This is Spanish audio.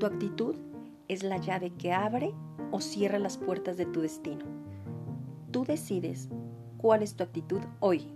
Tu actitud es la llave que abre o cierra las puertas de tu destino. Tú decides cuál es tu actitud hoy.